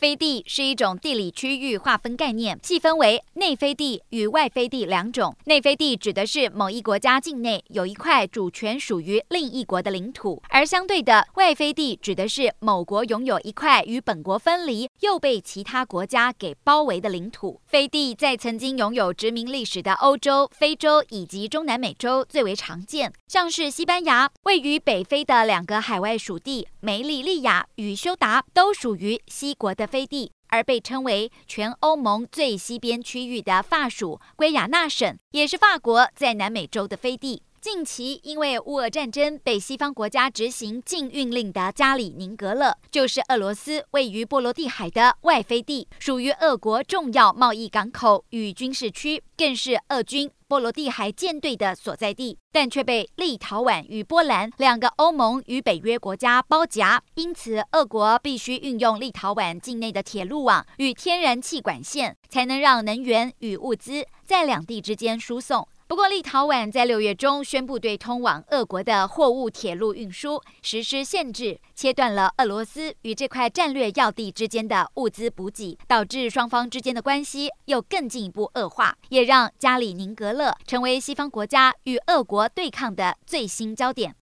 飞地是一种地理区域划分概念，细分为内飞地与外飞地两种。内飞地指的是某一国家境内有一块主权属于另一国的领土，而相对的外飞地指的是某国拥有一块与本国分离又被其他国家给包围的领土。飞地在曾经拥有殖民历史的欧洲、非洲以及中南美洲最为常见，像是西班牙位于北非的两个海外属地梅里利亚与休达都属于西国的飞地，而被称为全欧盟最西边区域的法属圭亚那省，也是法国在南美洲的飞地。近期因为乌俄战争被西方国家执行禁运令的加里宁格勒，就是俄罗斯位于波罗的海的外飞地，属于俄国重要贸易港口与军事区，更是俄军波罗的海舰队的所在地，但却被立陶宛与波兰两个欧盟与北约国家包夹，因此俄国必须运用立陶宛境内的铁路网与天然气管线，才能让能源与物资在两地之间输送。不过，立陶宛在六月中宣布对通往俄国的货物铁路运输实施限制，切断了俄罗斯与这块战略要地之间的物资补给，导致双方之间的关系又更进一步恶化，也让加里宁格勒乐成为西方国家与俄国对抗的最新焦点。